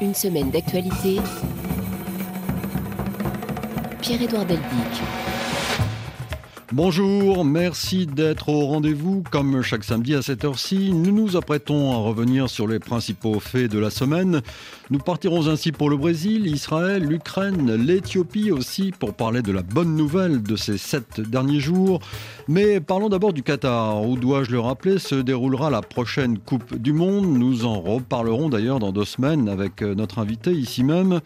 Une semaine d'actualité. Pierre-Édouard Deldic. Bonjour, merci d'être au rendez-vous. Comme chaque samedi à cette heure-ci, nous nous apprêtons à revenir sur les principaux faits de la semaine. Nous partirons ainsi pour le Brésil, Israël, l'Ukraine, l'Éthiopie aussi pour parler de la bonne nouvelle de ces sept derniers jours. Mais parlons d'abord du Qatar, où dois-je le rappeler, se déroulera la prochaine Coupe du Monde. Nous en reparlerons d'ailleurs dans deux semaines avec notre invité ici même.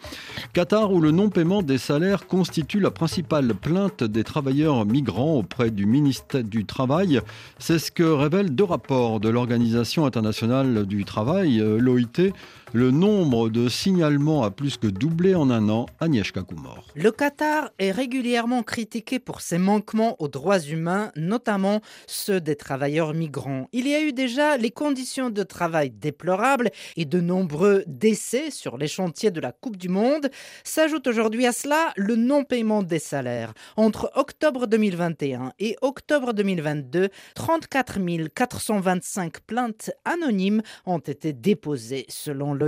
Qatar, où le non-paiement des salaires constitue la principale plainte des travailleurs migrants auprès du ministère du Travail. C'est ce que révèlent deux rapports de l'Organisation internationale du travail, euh, l'OIT, le nombre de signalements a plus que doublé en un an. Agnieszka Kumor. Le Qatar est régulièrement critiqué pour ses manquements aux droits humains, notamment ceux des travailleurs migrants. Il y a eu déjà les conditions de travail déplorables et de nombreux décès sur les chantiers de la Coupe du Monde. S'ajoute aujourd'hui à cela le non-paiement des salaires. Entre octobre 2021 et octobre 2022, 34 425 plaintes anonymes ont été déposées selon le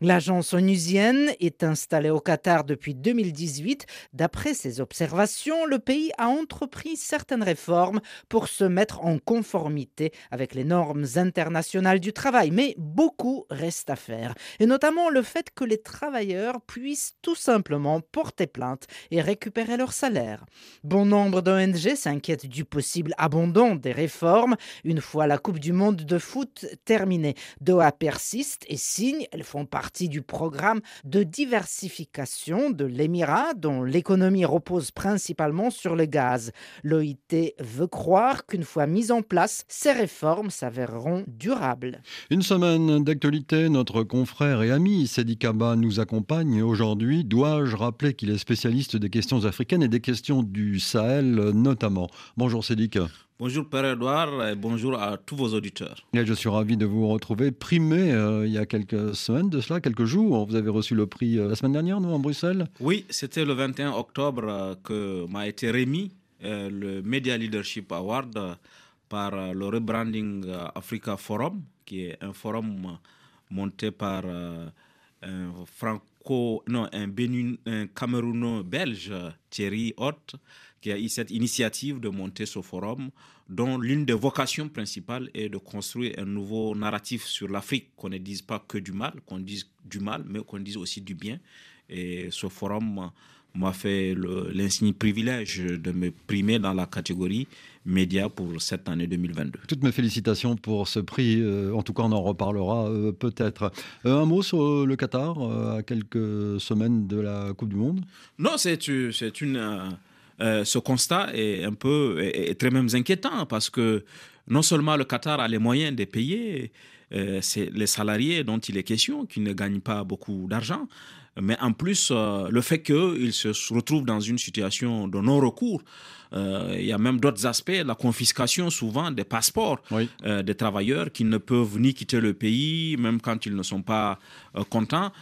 L'agence onusienne est installée au Qatar depuis 2018. D'après ses observations, le pays a entrepris certaines réformes pour se mettre en conformité avec les normes internationales du travail, mais beaucoup reste à faire, et notamment le fait que les travailleurs puissent tout simplement porter plainte et récupérer leur salaire. Bon nombre d'ONG s'inquiètent du possible abandon des réformes une fois la Coupe du Monde de foot terminée. Doha persiste et si elles font partie du programme de diversification de l'Émirat dont l'économie repose principalement sur le gaz. L'OIT veut croire qu'une fois mises en place, ces réformes s'avéreront durables. Une semaine d'actualité, notre confrère et ami Sedi Kaba nous accompagne aujourd'hui. Dois-je rappeler qu'il est spécialiste des questions africaines et des questions du Sahel notamment? Bonjour Sédic. Bonjour Père Edouard et bonjour à tous vos auditeurs. je suis ravi de vous retrouver primé euh, il y a quelques semaines de cela, quelques jours. Vous avez reçu le prix euh, la semaine dernière, nous, en Bruxelles? Oui, c'était le 21 octobre euh, que m'a été remis le Media Leadership Award par le Rebranding Africa Forum, qui est un forum monté par un franco, non, un, Bénin, un Camerouno-belge, Thierry Hott, qui a eu cette initiative de monter ce forum, dont l'une des vocations principales est de construire un nouveau narratif sur l'Afrique, qu'on ne dise pas que du mal, qu'on dise du mal, mais qu'on dise aussi du bien. Et ce forum m'a fait l'insigne privilège de me primer dans la catégorie média pour cette année 2022. Toutes mes félicitations pour ce prix. Euh, en tout cas, on en reparlera euh, peut-être. Euh, un mot sur le Qatar, à quelques semaines de la Coupe du Monde? Non, c'est une euh, ce constat est un peu est, très même inquiétant parce que non seulement le Qatar a les moyens de payer euh, les salariés dont il est question, qui ne gagnent pas beaucoup d'argent, mais en plus euh, le fait qu'ils se retrouvent dans une situation de non-recours. il y a même d'autres aspects, la confiscation souvent des passeports des travailleurs qui ne peuvent ni quitter le pays, même quand ils ne sont pas contents.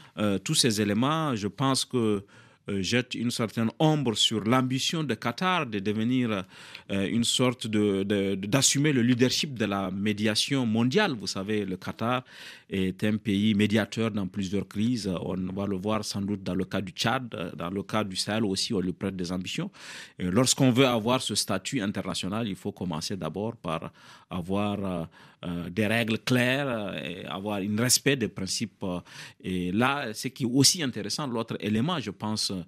tous ces éléments, je pense que jette une certaine ombre sur l'ambition de Qatar de devenir euh, une sorte de, d'assumer le leadership de la médiation mondiale. Vous savez, le Qatar est un pays médiateur dans plusieurs crises. On va le voir sans doute dans le cas du Tchad, dans le cas du Sahel aussi, on lui prête des ambitions. Lorsqu'on veut avoir ce statut international, il faut commencer d'abord par avoir euh, des règles claires avoir un respect des principes. Et là, ce qui est aussi intéressant, l'autre élément, je pense, euh,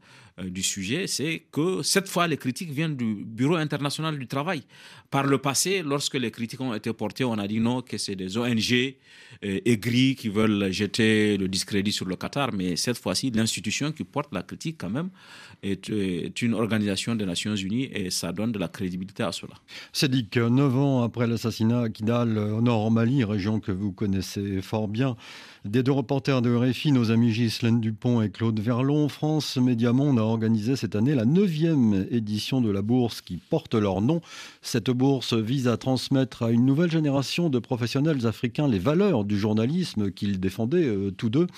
du sujet, c'est que cette fois, les critiques viennent du Bureau international du travail. Par le passé, lorsque les critiques ont été portées, on a dit non, que c'est des ONG euh, aigris qui veulent jeter le discrédit sur le Qatar. Mais cette fois-ci, l'institution qui porte la critique, quand même, est, une organisation des Nations Unies et ça donne de la crédibilité à cela. C'est dit neuf ans après l'assassinat à Kidal, au nord Mali, région que vous connaissez fort bien, Des deux reporters de RFI, nos amis Ghislaine Dupont et Claude Verlon, France Médiamonde a organisé cette année la neuvième édition de la bourse qui porte leur nom. Cette bourse vise à transmettre à une nouvelle génération de professionnels africains les valeurs du journalisme qu'ils défendaient euh, tous deux.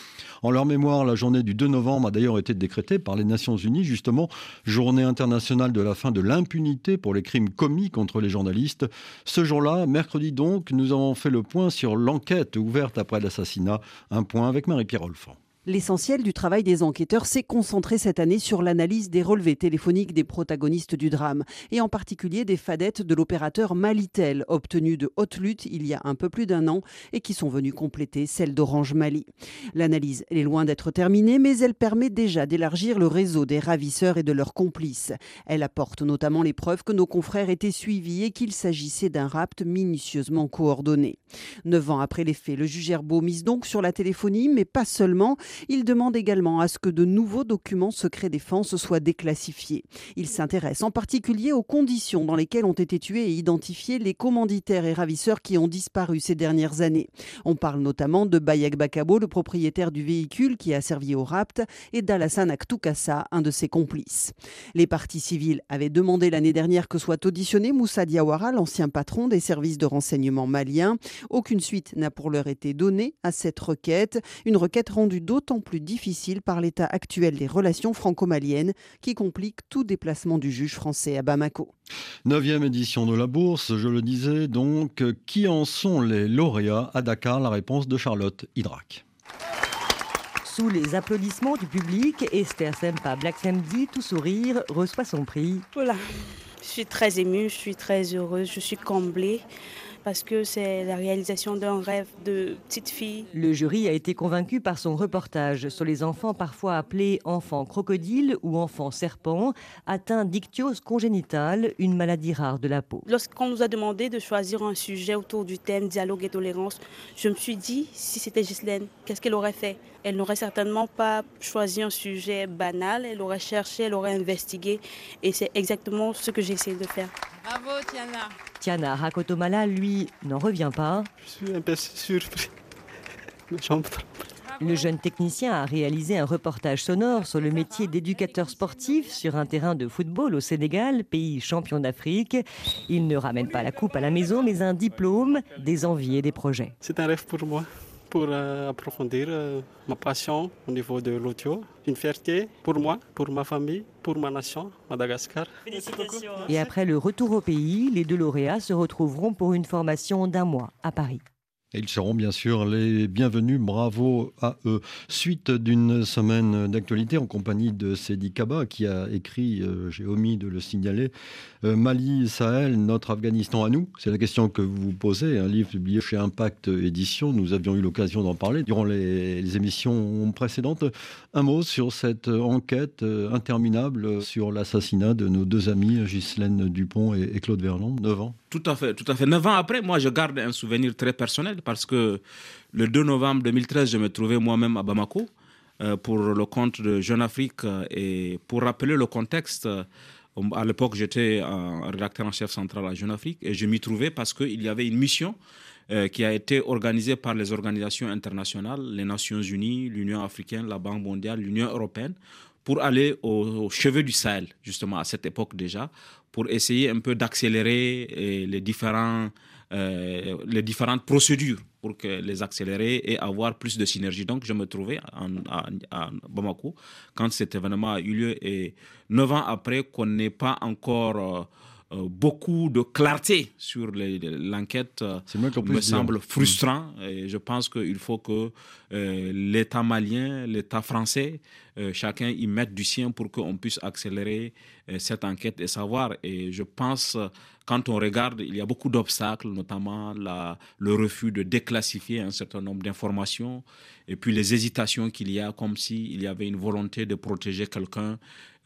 En leur mémoire, la journée du 2 novembre a d'ailleurs été décrétée par les Nations Unies, justement, journée internationale de la fin de l'impunité pour les crimes commis contre les journalistes. Ce jour-là, mercredi donc, nous avons fait le point sur l'enquête ouverte après l'assassinat un point avec Marie-Pierre Olfan. L'essentiel du travail des enquêteurs s'est concentré cette année sur l'analyse des relevés téléphoniques des protagonistes du drame, et en particulier des fadettes de l'opérateur Malitel, obtenues de haute lutte il y a un peu plus d'un an et qui sont venues compléter celle d'Orange Mali. L'analyse est loin d'être terminée, mais elle permet déjà d'élargir le réseau des ravisseurs et de leurs complices. Elle apporte notamment les preuves que nos confrères étaient suivis et qu'il s'agissait d'un rapt minutieusement coordonné. Neuf ans après les faits, le juge Herbeau mise donc sur la téléphonie, mais pas seulement. Il demande également à ce que de nouveaux documents secrets défense soient déclassifiés. Il s'intéresse en particulier aux conditions dans lesquelles ont été tués et identifiés les commanditaires et ravisseurs qui ont disparu ces dernières années. On parle notamment de Bayek Bakabo, le propriétaire du véhicule qui a servi au rapt, et d'Alassane Aktoukassa, un de ses complices. Les partis civils avaient demandé l'année dernière que soit auditionné Moussa Diawara, l'ancien patron des services de renseignement maliens. Aucune suite n'a pour l'heure été donnée à cette requête, une requête rendue d'autant plus difficile par l'état actuel des relations franco-maliennes qui complique tout déplacement du juge français à Bamako. Neuvième édition de la bourse, je le disais donc, qui en sont les lauréats? À Dakar La réponse de Charlotte Hydrac. Sous les applaudissements du public, Esther Sempa Black Samedi, tout sourire, reçoit son prix. Voilà, je suis très émue, je suis très heureuse, je suis comblée parce que c'est la réalisation d'un rêve de petite fille. Le jury a été convaincu par son reportage sur les enfants parfois appelés enfants crocodiles ou enfants serpents, atteints d'ictiose congénitale, une maladie rare de la peau. Lorsqu'on nous a demandé de choisir un sujet autour du thème dialogue et tolérance, je me suis dit, si c'était Ghislaine, qu'est-ce qu'elle aurait fait? Elle n'aurait certainement pas choisi un sujet banal, elle aurait cherché, elle aurait investigué, et c'est exactement ce que j'ai essayé de faire. Bravo Tiana. Tiana Rakotomala, lui, n'en revient pas. Je suis un peu surpris. Le jeune technicien a réalisé un reportage sonore sur le métier d'éducateur sportif sur un terrain de football au Sénégal, pays champion d'Afrique. Il ne ramène pas la coupe à la maison, mais un diplôme, des envies et des projets. C'est un rêve pour moi pour euh, approfondir euh, ma passion au niveau de l'audio. Une fierté pour moi, pour ma famille, pour ma nation, Madagascar. Félicitations. Et après le retour au pays, les deux lauréats se retrouveront pour une formation d'un mois à Paris. Ils seront bien sûr les bienvenus, bravo à eux. Suite d'une semaine d'actualité en compagnie de Sedi Kaba qui a écrit, euh, j'ai omis de le signaler, euh, Mali, Sahel, notre Afghanistan à nous. C'est la question que vous posez, un livre publié chez Impact Édition. Nous avions eu l'occasion d'en parler durant les, émissions précédentes. Un mot sur cette enquête euh, interminable sur l'assassinat de nos deux amis, Ghislaine Dupont et, et Claude Verlon, 9 ans. Tout à fait, tout à fait. Neuf ans après, moi, je garde un souvenir très personnel parce que le 2 novembre 2013, je me trouvais moi-même à Bamako euh, pour le compte de Jeune Afrique et pour rappeler le contexte. Euh, à l'époque, j'étais rédacteur en chef central à Jeune Afrique et je m'y trouvais parce qu'il y avait une mission euh, qui a été organisée par les organisations internationales, les Nations Unies, l'Union africaine, la Banque mondiale, l'Union européenne, pour aller au, chevet du Sahel, justement à cette époque déjà, pour essayer un peu d'accélérer euh, les, différents, euh, les différentes procédures pour les accélérer et avoir plus de synergie. Donc, je me trouvais à, Bamako quand cet événement a eu lieu et neuf ans après qu'on n'ait pas encore euh, beaucoup de clarté sur l'enquête me semble frustrant et je pense qu'il faut que l'État malien, l'État français euh, chacun y mette du sien pour qu'on puisse accélérer euh, cette enquête et savoir. Et je pense, quand on regarde, il y a beaucoup d'obstacles, notamment la, le refus de déclassifier un certain nombre d'informations, et puis les hésitations qu'il y a, comme s'il y avait une volonté de protéger quelqu'un.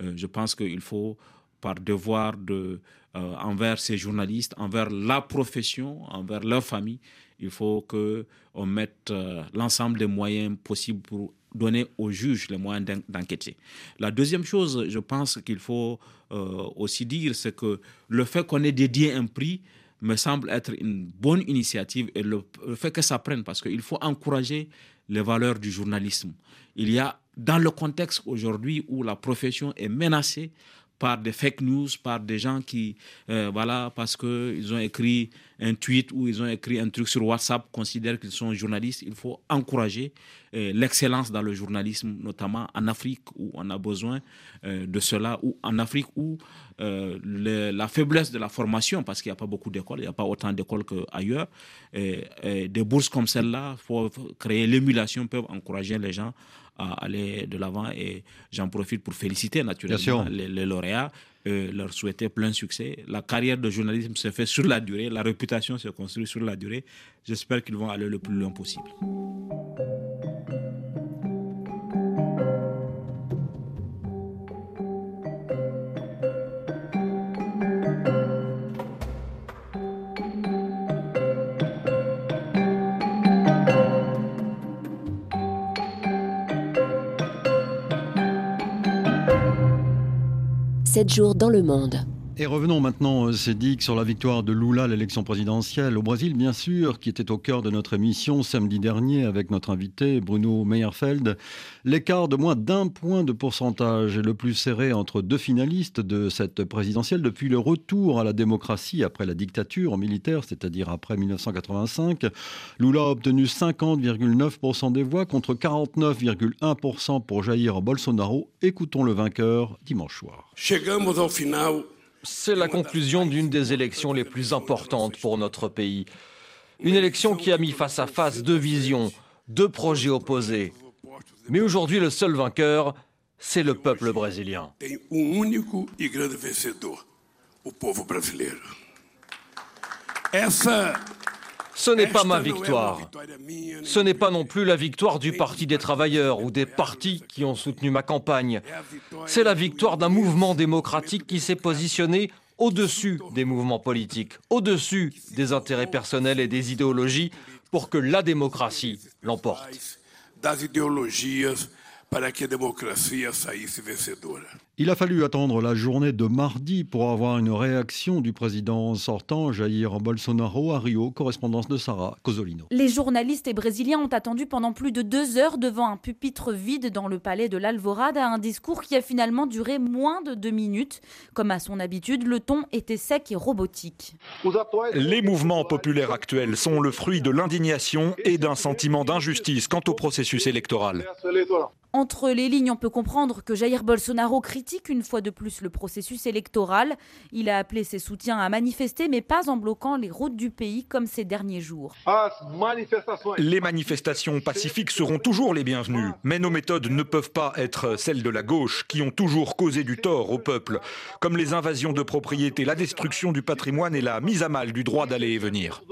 Euh, je pense qu'il faut par devoir de, envers ces journalistes, envers la profession, envers leur famille, il faut qu'on mette l'ensemble des moyens possibles pour donner aux juges les moyens d'enquêter. La deuxième chose, je pense qu'il faut euh, aussi dire, c'est que le fait qu'on ait dédié un prix me semble être une bonne initiative et le, fait que ça prenne, parce qu'il faut encourager les valeurs du journalisme. Il y a, dans le contexte aujourd'hui où la profession est menacée par des fake news, par des gens qui, euh, voilà, parce qu'ils ont écrit un tweet ou ils ont écrit un truc sur WhatsApp, considèrent qu'ils sont journalistes. Il faut encourager euh, l'excellence dans le journalisme, notamment en Afrique où on a besoin euh, de cela, ou en Afrique où la faiblesse de la formation, parce qu'il n'y a pas beaucoup d'écoles, il n'y a pas autant d'écoles qu'ailleurs, des bourses comme celle-là, pour créer l'émulation, peuvent encourager les gens à aller de l'avant. Et j'en profite pour féliciter naturellement les, les, lauréats, euh, leur souhaiter plein succès. La carrière de journalisme se fait sur la durée, la réputation se construit sur la durée. J'espère qu'ils vont aller le plus loin possible. Jours dans le monde. Et revenons maintenant, euh, Cédric, sur la victoire de Lula à l'élection présidentielle au Brésil, bien sûr, qui était au cœur de notre émission samedi dernier avec notre invité Bruno Meyerfeld. L'écart de moins d'un point de pourcentage est le plus serré entre deux finalistes de cette présidentielle depuis le retour à la démocratie après la dictature militaire, c'est-à-dire après 1985. Lula a obtenu 50,9% des voix contre 49,1% pour Jair Bolsonaro. Écoutons le vainqueur dimanche soir. Chegamos final c'est la conclusion d'une des élections les plus importantes pour notre pays. Une élection qui a mis face à face deux visions, deux projets opposés. Mais aujourd'hui, le seul vainqueur, c'est le peuple brésilien. Ce n'est pas ma victoire. Ce n'est pas non plus la victoire du Parti des travailleurs ou des partis qui ont soutenu ma campagne. C'est la victoire d'un mouvement démocratique qui s'est positionné au-dessus des mouvements politiques, au-dessus des intérêts personnels et des idéologies pour que la démocratie l'emporte. Il a fallu attendre la journée de mardi pour avoir une réaction du président sortant Jair Bolsonaro à Rio, correspondance de Sarah Cosolino. Les journalistes et brésiliens ont attendu pendant plus de deux heures devant un pupitre vide dans le palais de l'Alvorada, un discours qui a finalement duré moins de deux minutes. Comme à son habitude, le ton était sec et robotique. Les mouvements populaires actuels sont le fruit de l'indignation et d'un sentiment d'injustice quant au processus électoral. Entre les lignes, on peut comprendre que Jair Bolsonaro critique une fois de plus le processus électoral. Il a appelé ses soutiens à manifester, mais pas en bloquant les routes du pays comme ces derniers jours. Les manifestations pacifiques seront toujours les bienvenues, mais nos méthodes ne peuvent pas être celles de la gauche, qui ont toujours causé du tort au peuple, comme les invasions de propriété, la destruction du patrimoine et la mise à mal du droit d'aller et venir.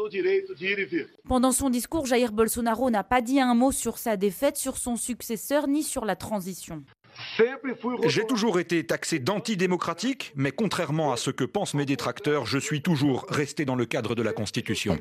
Pendant son discours, Jair Bolsonaro n'a pas dit un mot sur sa défaite, sur son successeur, ni sur la transition. J'ai toujours été taxé d'antidémocratique, mais contrairement à ce que pensent mes détracteurs, je suis toujours resté dans le cadre de la Constitution.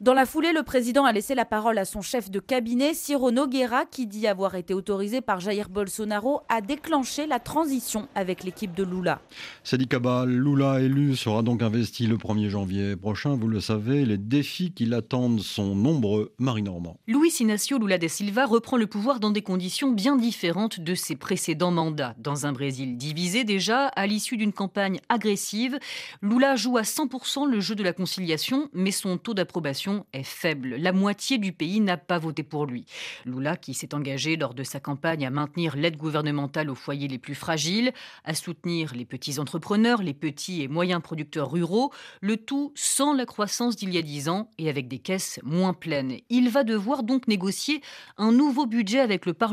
Dans la foulée, le président a laissé la parole à son chef de cabinet, Ciro Nogueira, qui dit avoir été autorisé par Jair Bolsonaro à déclencher la transition avec l'équipe de Lula. Sadi Kaba, Lula élu sera donc investi le 1er janvier prochain. Vous le savez, les défis qui l'attendent sont nombreux. Marie Normand. Luis Inacio Lula da Silva reprend le pouvoir dans des conditions bien différentes de ses précédents mandats. Dans un Brésil divisé déjà, à l'issue d'une campagne agressive, Lula joue à 100% le jeu de la conciliation, mais son taux d'approbation est faible. La moitié du pays n'a pas voté pour lui. Lula, qui s'est engagé lors de sa campagne à maintenir l'aide gouvernementale aux foyers les plus fragiles, à soutenir les petits entrepreneurs, les petits et moyens producteurs ruraux, le tout sans la croissance d'il y a dix ans et avec des caisses moins pleines. Il va devoir donc négocier un nouveau budget avec le Parlement,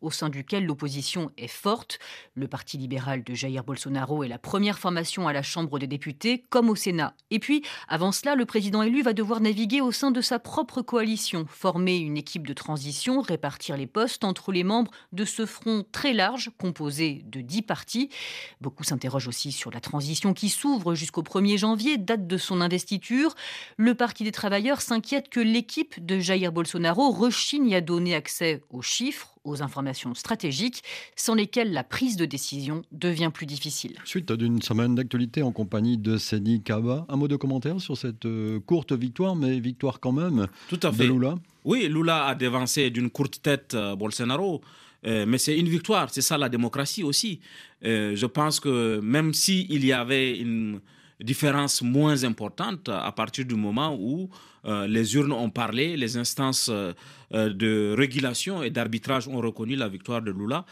au sein duquel l'opposition est forte. Le Parti libéral de Jair Bolsonaro est la première formation à la Chambre des députés, comme au Sénat. Et puis, avant cela, le président élu va devoir naviguer au sein de sa propre coalition, former une équipe de transition, répartir les postes entre les membres de ce front très large, composé de dix partis. Beaucoup s'interrogent aussi sur la transition qui s'ouvre jusqu'au 1er janvier, date de son investiture. Le Parti des travailleurs s'inquiète que l'équipe de Jair Bolsonaro rechigne à donner accès aux chiffres, aux informations stratégiques sans lesquelles la prise de décision devient plus difficile. Suite d'une semaine d'actualité en compagnie de Seni Kaba, un mot de commentaire sur cette euh, courte victoire, mais victoire quand même Tout à fait. de Lula Oui, Lula a dévancé d'une courte tête euh, Bolsonaro. Euh, mais c'est une victoire, c'est ça la démocratie aussi. Euh, je pense que même s'il y avait une différence moins importante à partir du moment où euh, les urnes ont parlé, les instances de régulation et d'arbitrage ont reconnu la victoire de Lula,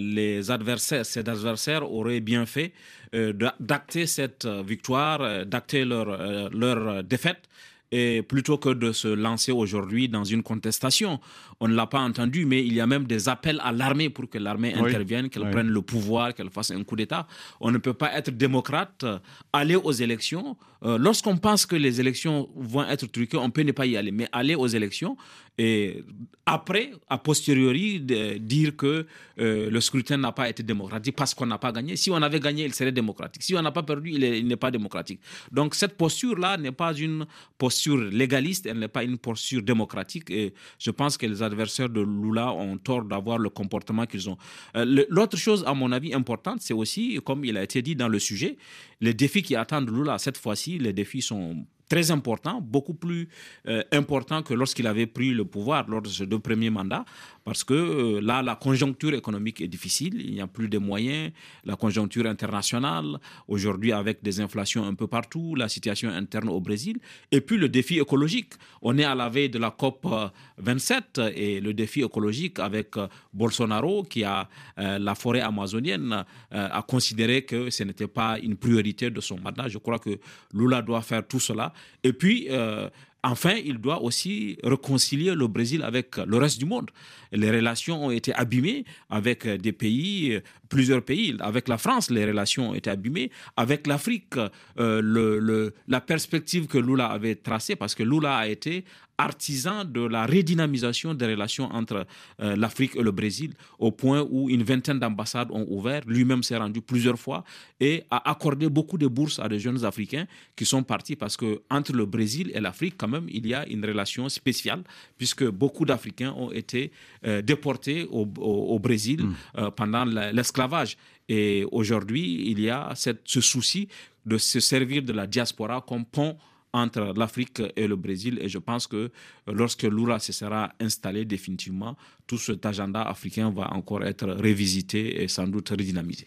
les adversaires, ses adversaires auraient bien fait d'acter cette victoire, d'acter leur, leur défaite et plutôt que de se lancer aujourd'hui dans une contestation. On ne l'a pas entendu, mais il y a même des appels à l'armée pour que l'armée intervienne, qu'elle prenne le pouvoir, qu'elle fasse un coup d'État. On ne peut pas être démocrate, euh, aller aux élections. Euh, lorsqu'on pense que les élections vont être truquées, on peut ne pas y aller, mais aller aux élections et après, a posteriori, dire que euh, le scrutin n'a pas été démocratique parce qu'on n'a pas gagné. Si on avait gagné, il serait démocratique. Si on n'a pas perdu, il n'est pas démocratique. Donc cette posture-là n'est pas une posture légaliste, elle n'est pas une posture démocratique. Et je pense que les adversaires de Lula ont tort d'avoir le comportement qu'ils ont. Euh, l'autre chose, à mon avis, importante, c'est aussi, comme il a été dit dans le sujet, les défis qui attendent Lula cette fois-ci, les défis sont très important, beaucoup plus euh, important que lorsqu'il avait pris le pouvoir lors de ses deux premiers mandats, parce que euh, là, la conjoncture économique est difficile, il n'y a plus de moyens, la conjoncture internationale, aujourd'hui avec des inflations un peu partout, la situation interne au Brésil, et puis le défi écologique. On est à la veille de la COP 27 et le défi écologique avec euh, Bolsonaro, qui a la forêt amazonienne, a considéré que ce n'était pas une priorité de son mandat. Je crois que Lula doit faire tout cela et puis, euh, enfin, il doit aussi réconcilier le Brésil avec le reste du monde. Les relations ont été abîmées avec des pays, plusieurs pays. Avec la France, les relations ont été abîmées. Avec l'Afrique, euh, le, la perspective que Lula avait tracée, parce que Lula a été artisan de la redynamisation des relations entre euh, l'Afrique et le Brésil, au point où une vingtaine d'ambassades ont ouvert. Lui-même s'est rendu plusieurs fois et a accordé beaucoup de bourses à des jeunes Africains qui sont partis parce que entre le Brésil et l'Afrique, quand même, il y a une relation spéciale puisque beaucoup d'Africains ont été euh, déportés au, Brésil mm. euh, pendant l'esclavage. Et aujourd'hui, il y a cette, ce souci de se servir de la diaspora comme pont entre l'Afrique et le Brésil. Et je pense que lorsque Lula se sera installé définitivement, tout cet agenda africain va encore être révisité et sans doute redynamisé.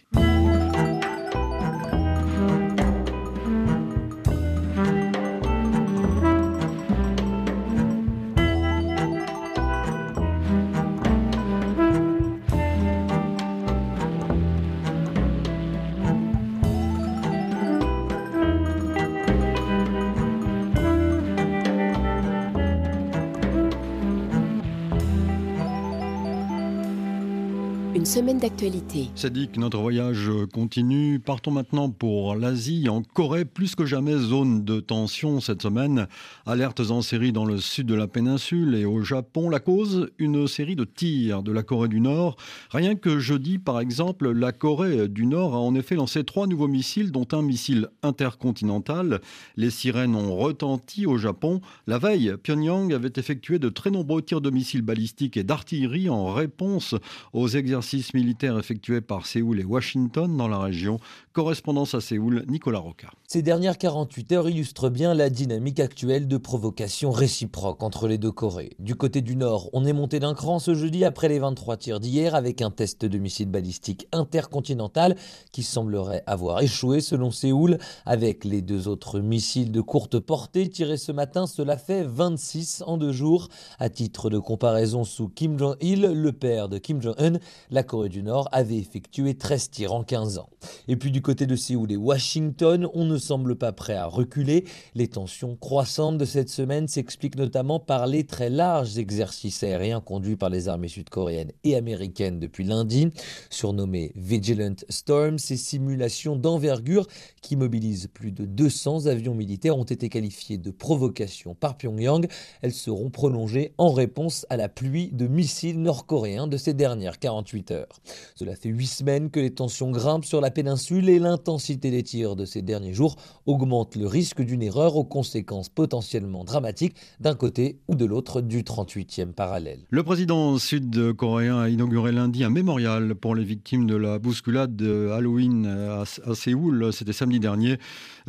Dit que notre voyage continue. Partons maintenant pour l'Asie. En Corée, plus que jamais, zone de tension cette semaine. Alertes en série dans le sud de la péninsule et au Japon. La cause, une série de tirs de la Corée du Nord. Rien que jeudi, par exemple, la Corée du Nord a en effet lancé trois nouveaux missiles, dont un missile intercontinental. Les sirènes ont retenti au Japon. La veille, Pyongyang avait effectué de très nombreux tirs de missiles balistiques et d'artillerie en réponse aux exercices militaires effectués par Séoul et Washington dans la région. Correspondance à Séoul, Nicolas Roca. Ces dernières 48 heures illustrent bien la dynamique actuelle de provocation réciproque entre les deux Corées. Du côté du Nord, on est monté d'un cran ce jeudi après les 23 tirs d'hier avec un test de missile balistique intercontinental qui semblerait avoir échoué selon Séoul. Avec les deux autres missiles de courte portée tirés ce matin, cela fait 26 en deux jours. À titre de comparaison, sous Kim Jong-il, le père de Kim Jong-un, la Corée du Nord avait effectué 13 tirs en 15 ans. Et puis du côté de Séoul et Washington, on ne semble pas prêt à reculer. Les tensions croissantes de cette semaine s'expliquent notamment par les très larges exercices aériens conduits par les armées sud-coréennes et américaines depuis lundi. Surnommés Vigilant Storm, ces simulations d'envergure qui mobilisent plus de 200 avions militaires ont été qualifiées de provocation par Pyongyang. Elles seront prolongées en réponse à la pluie de missiles nord-coréens de ces dernières 48 heures. Cela fait huit semaines que les tensions grimpent sur la péninsule et l'intensité des tirs de ces derniers jours augmente le risque d'une erreur aux conséquences potentiellement dramatiques d'un côté ou de l'autre du 38e parallèle. Le président sud-coréen a inauguré lundi un mémorial pour les victimes de la bousculade de Halloween à, Séoul. C'était samedi dernier.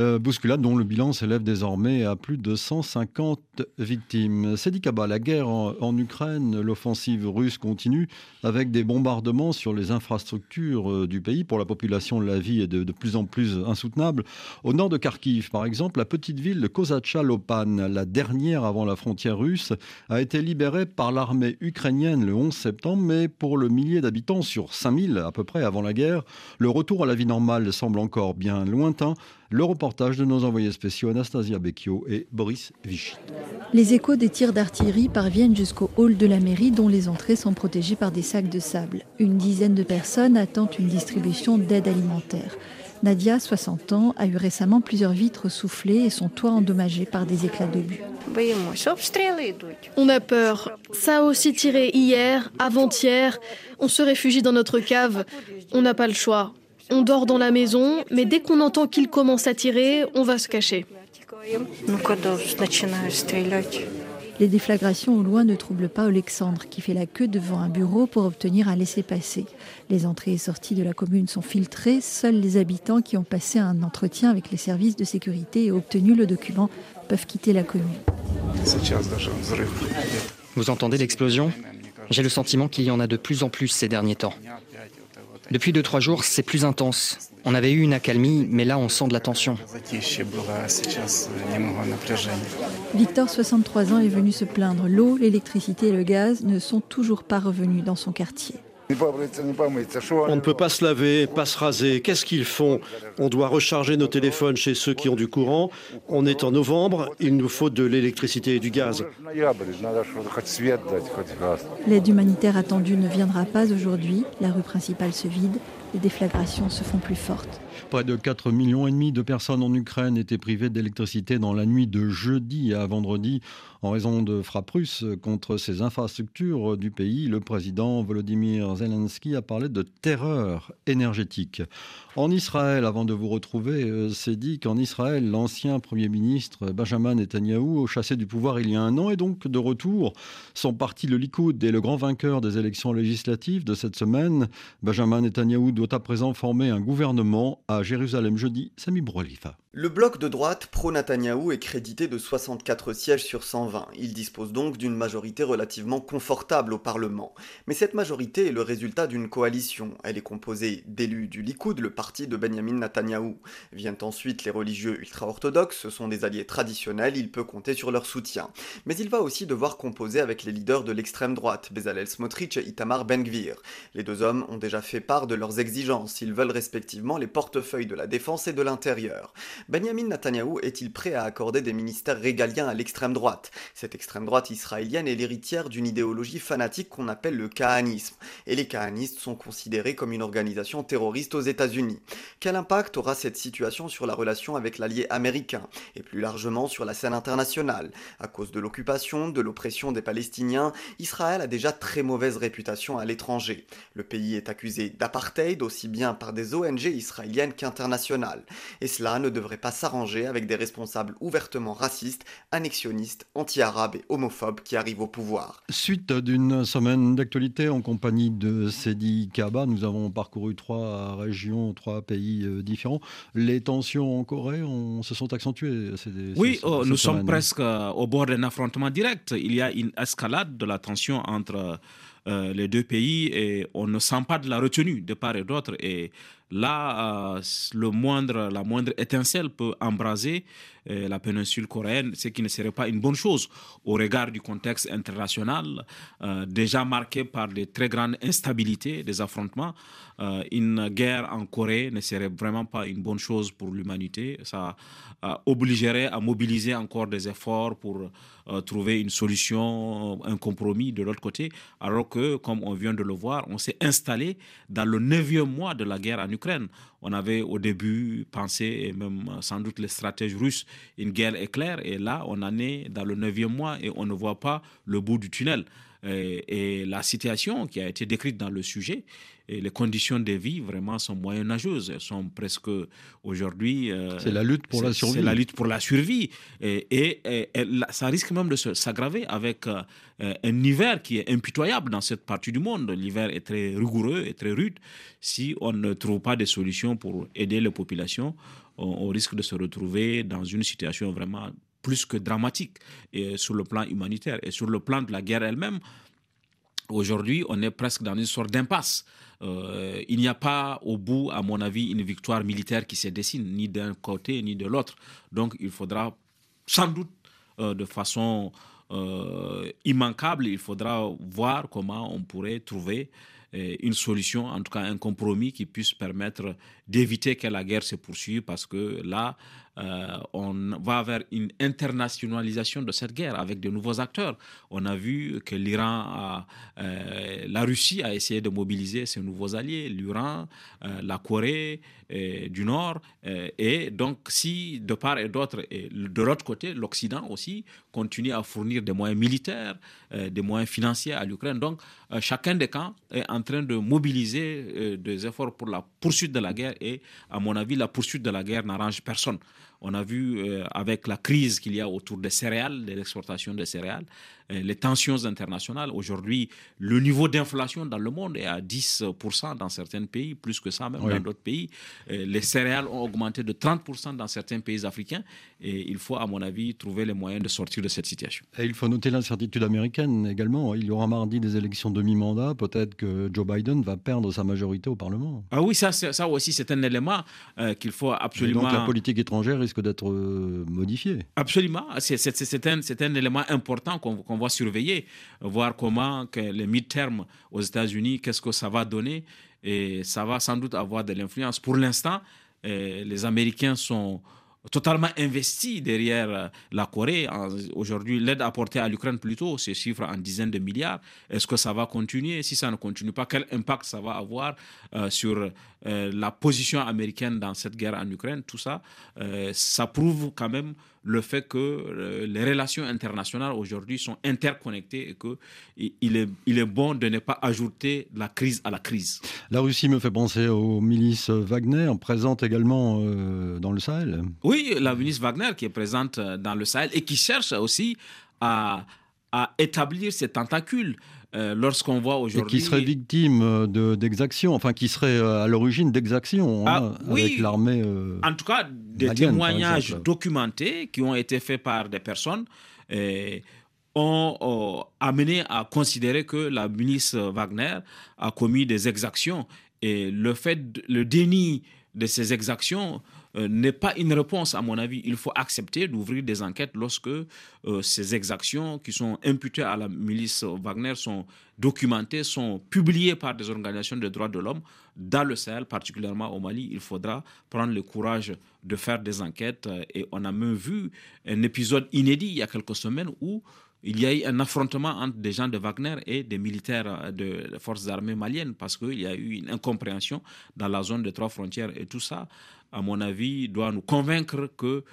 Euh, bousculade dont le bilan s'élève désormais à plus de 150 victimes. C'est dit la guerre en, Ukraine, l'offensive russe continue avec des bombardements sur les infrastructures euh, du pays. Pour la population, la vie est de, de plus en plus insoutenable. Au nord de Kharkiv, par exemple, la petite ville de Kozacha-Lopan, la dernière avant la frontière russe, a été libérée par l'armée ukrainienne le 11 septembre, mais pour le millier d'habitants sur 5000 à peu près avant la guerre, le retour à la vie normale semble encore bien lointain le reportage de nos envoyés spéciaux Anastasia Becchio et Boris Vichy. Les échos des tirs d'artillerie parviennent jusqu'au hall de la mairie dont les entrées sont protégées par des sacs de sable. Une dizaine de personnes attendent une distribution d'aide alimentaire. Nadia, 60 ans, a eu récemment plusieurs vitres soufflées et son toit endommagé par des éclats d'obus. On a peur. Ça a aussi tiré hier, avant-hier. On se réfugie dans notre cave. On n'a pas le choix. On dort dans la maison, mais dès qu'on entend qu'il commence à tirer, on va se cacher. Les déflagrations au loin ne troublent pas Alexandre, qui fait la queue devant un bureau pour obtenir un laissez-passer. Les entrées et sorties de la commune sont filtrées. Seuls les habitants qui ont passé un entretien avec les services de sécurité et obtenu le document peuvent quitter la commune. Vous entendez l'explosion? J'ai le sentiment qu'il y en a de plus en plus ces derniers temps. Depuis 2-3 jours, c'est plus intense. On avait eu une accalmie, mais là, on sent de la tension. Victor, 63 ans, est venu se plaindre. L'eau, l'électricité et le gaz ne sont toujours pas revenus dans son quartier. On ne peut pas se laver, pas se raser. Qu'est-ce qu'ils font? On doit recharger nos téléphones chez ceux qui ont du courant. On est en novembre, il nous faut de l'électricité et du gaz. L'aide humanitaire attendue ne viendra pas aujourd'hui. La rue principale se vide. Les déflagrations se font plus fortes. Près de 4 millions et demi de personnes en Ukraine étaient privées d'électricité dans la nuit de jeudi à vendredi en raison de frappes russes contre ces infrastructures du pays. Le président Volodymyr Zelensky a parlé de terreur énergétique. En Israël, avant de vous retrouver, euh, c'est dit qu'en Israël, l'ancien Premier ministre Benjamin Netanyahou, chassé du pouvoir il y a un an, est donc de retour. Son parti, le Likoud, est le grand vainqueur des élections législatives de cette semaine. Benjamin Netanyahou doit à présent former un gouvernement à Jérusalem jeudi. Sami Broualifa. Le bloc de droite pro-Netanyahou est crédité de 64 sièges sur 120. Il dispose donc d'une majorité relativement confortable au Parlement. Mais cette majorité est le résultat d'une coalition. Elle est composée d'élus du Likoud, le parti de Benjamin Netanyahou. Viennent ensuite les religieux ultra-orthodoxes, ce sont des alliés traditionnels, il peut compter sur leur soutien. Mais il va aussi devoir composer avec les leaders de l'extrême droite, Bezalel Smotrich et Itamar Ben-Gvir. Les deux hommes ont déjà fait part de leurs exigences. Ils veulent respectivement les portefeuilles de la défense et de l'intérieur. Benjamin Netanyahou est-il prêt à accorder des ministères régaliens à l'extrême droite? Cette extrême droite israélienne est l'héritière d'une idéologie fanatique qu'on appelle le kahanisme, et les kahanistes sont considérés comme une organisation terroriste aux États-Unis. Quel impact aura cette situation sur la relation avec l'allié américain, et plus largement sur la scène internationale? À cause de l'occupation, de l'oppression des Palestiniens, Israël a déjà très mauvaise réputation à l'étranger. Le pays est accusé d'apartheid aussi bien par des ONG israéliennes qu'internationales, et cela ne devrait pas s'arranger avec des responsables ouvertement racistes, annexionnistes, anti-arabes et homophobes qui arrivent au pouvoir. Suite d'une semaine d'actualité en compagnie de Sedi nous avons parcouru trois régions, trois pays euh, différents. Les tensions en Corée se sont accentuées. oui, oh, nous sommes presque euh, au bord d'un affrontement direct. Il y a une escalade de la tension entre euh, les deux pays et on ne sent pas de la retenue de part et d'autre. Et là, euh, le moindre, la moindre étincelle peut embraser euh, la péninsule coréenne, ce qui ne serait pas une bonne chose au regard du contexte international, déjà marqué par des très grandes instabilités, des affrontements. une guerre en Corée ne serait vraiment pas une bonne chose pour l'humanité. Ça obligerait à mobiliser encore des efforts pour trouver une solution, un compromis de l'autre côté, alors que, comme on vient de le voir, on s'est installé dans le neuvième mois de la guerre en Ukraine. On avait au début pensé, et même sans doute les stratèges russes, une guerre éclair, et là, on en est dans le neuvième mois et on ne voit pas le bout du tunnel. Et, la situation qui a été décrite dans le sujet, et les conditions de vie vraiment sont moyenâgeuses. Elles sont presque aujourd'hui. Euh, c'est la lutte pour la survie. C'est la lutte pour la survie. Et, ça risque même de s'aggraver avec euh, un hiver qui est impitoyable dans cette partie du monde. L'hiver est très rigoureux et très rude. Si on ne trouve pas des solutions pour aider les populations, on, risque de se retrouver dans une situation vraiment plus que dramatique et sur le plan humanitaire et sur le plan de la guerre elle-même. Aujourd'hui, on est presque dans une sorte d'impasse. Euh, il n'y a pas au bout, à mon avis, une victoire militaire qui se dessine, ni d'un côté ni de l'autre. Donc il faudra sans doute euh, de façon euh, immanquable, il faudra voir comment on pourrait trouver une solution, en tout cas un compromis qui puisse permettre d'éviter que la guerre se poursuive parce que là, euh, on va vers une internationalisation de cette guerre avec de nouveaux acteurs. On a vu que l'Iran, euh, la Russie a essayé de mobiliser ses nouveaux alliés, l'Iran, euh, la Corée du Nord. et donc, si de part et d'autre, et de l'autre côté, l'Occident aussi continue à fournir des moyens militaires, des moyens financiers à l'Ukraine. Donc, chacun des camps est en train de mobiliser des efforts pour la poursuite de la guerre. Et à mon avis, la poursuite de la guerre n'arrange personne. On a vu euh, avec la crise qu'il y a autour des céréales, de l'exportation des céréales, les tensions internationales. Aujourd'hui, le niveau d'inflation dans le monde est à 10% dans certains pays, plus que ça même dans d'autres pays. Euh, les céréales ont augmenté de 30% dans certains pays africains. Et il faut, à mon avis, trouver les moyens de sortir de cette situation. Et il faut noter l'incertitude américaine également. Il y aura mardi des élections demi-mandat. Peut-être que Joe Biden va perdre sa majorité au Parlement. Ah oui, ça, ça aussi, c'est un élément qu'il faut absolument. donc la politique étrangère risque d'être euh, modifiée. Absolument. C'est un, un, élément important qu'on va surveiller, voir comment que les mid-termes aux États-Unis, qu'est-ce que ça va donner. Et ça va sans doute avoir de l'influence. Pour l'instant, euh, les Américains sont totalement investi derrière euh, la Corée. Aujourd'hui, l'aide apportée à l'Ukraine plutôt, c'est chiffre en dizaines de milliards. Est-ce que ça va continuer? Si ça ne continue pas, quel impact ça va avoir euh, sur euh, la position américaine dans cette guerre en Ukraine? Tout ça, ça prouve quand même le fait que euh, les relations internationales aujourd'hui sont interconnectées et qu'il est, il est bon de ne pas ajouter la crise à la crise. La Russie me fait penser aux milices Wagner, présentes également euh, dans le Sahel. Oui, la milice Wagner qui est présente euh, dans le Sahel et qui cherche aussi à, à établir ses tentacules. Euh, lorsqu'on voit aujourd'hui. Et qui serait victime euh, d'exactions, enfin qui serait euh, à l'origine d'exactions hein, ah, avec l'armée. en tout cas, des témoignages documentés qui ont été faits par des personnes. ont amené à considérer que la milice Wagner a commis des exactions et le fait, le déni de ces exactions n'est pas une réponse, à mon avis. Il faut accepter d'ouvrir des enquêtes lorsque euh, ces exactions qui sont imputées à la milice Wagner sont documentées, sont publiées par des organisations de droits de l'homme dans le Sahel, particulièrement au Mali. Il faudra prendre le courage de faire des enquêtes. Euh, et on a même vu un épisode inédit il y a quelques semaines où il y a eu un affrontement entre des gens de Wagner et des militaires de forces armées maliennes parce qu'il y a eu une incompréhension dans la zone des trois frontières et tout ça à mon avis, doit nous convaincre que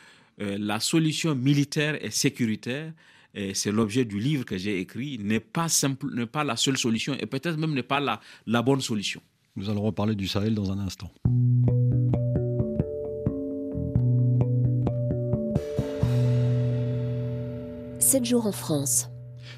euh, la solution militaire et sécuritaire, et c'est l'objet du livre que j'ai écrit, n'est pas, simple, n'est pas la seule solution et peut-être même n'est pas la bonne solution. Nous allons reparler du Sahel dans un instant. Jours en France.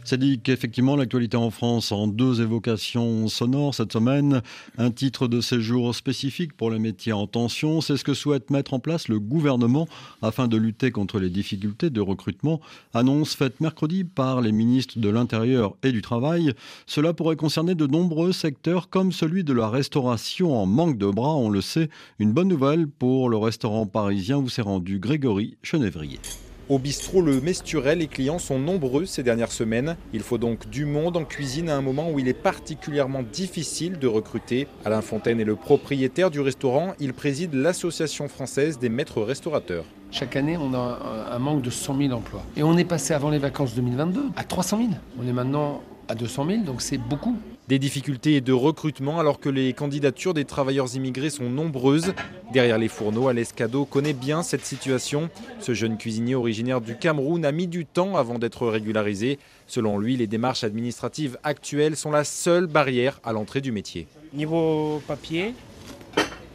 C'est dit qu'effectivement, l'actualité en France en deux évocations sonores cette semaine. Un titre de séjour spécifique pour les métiers en tension. C'est ce que souhaite mettre en place le gouvernement afin de lutter contre les difficultés de recrutement. Annonce faite mercredi par les ministres de l'Intérieur et du Travail. Cela pourrait concerner de nombreux secteurs comme celui de la restauration en manque de bras. On le sait, une bonne nouvelle pour le restaurant parisien vous s'est rendu Grégory Chenévrier. Au bistrot Le Mesturel, les clients sont nombreux ces dernières semaines. Il faut donc du monde en cuisine à un moment où il est particulièrement difficile de recruter. Alain Fontaine est le propriétaire du restaurant. Il préside l'Association française des maîtres restaurateurs. Chaque année, on a un manque de 100 000 emplois. Et on est passé avant les vacances 2022 à 300 000. On est maintenant à 200 000, donc c'est beaucoup. Des difficultés de recrutement alors que les candidatures des travailleurs immigrés sont nombreuses. Derrière les fourneaux, Alescado connaît bien cette situation. Ce jeune cuisinier originaire du Cameroun a mis du temps avant d'être régularisé. Selon lui, les démarches administratives actuelles sont la seule barrière à l'entrée du métier. Niveau papier,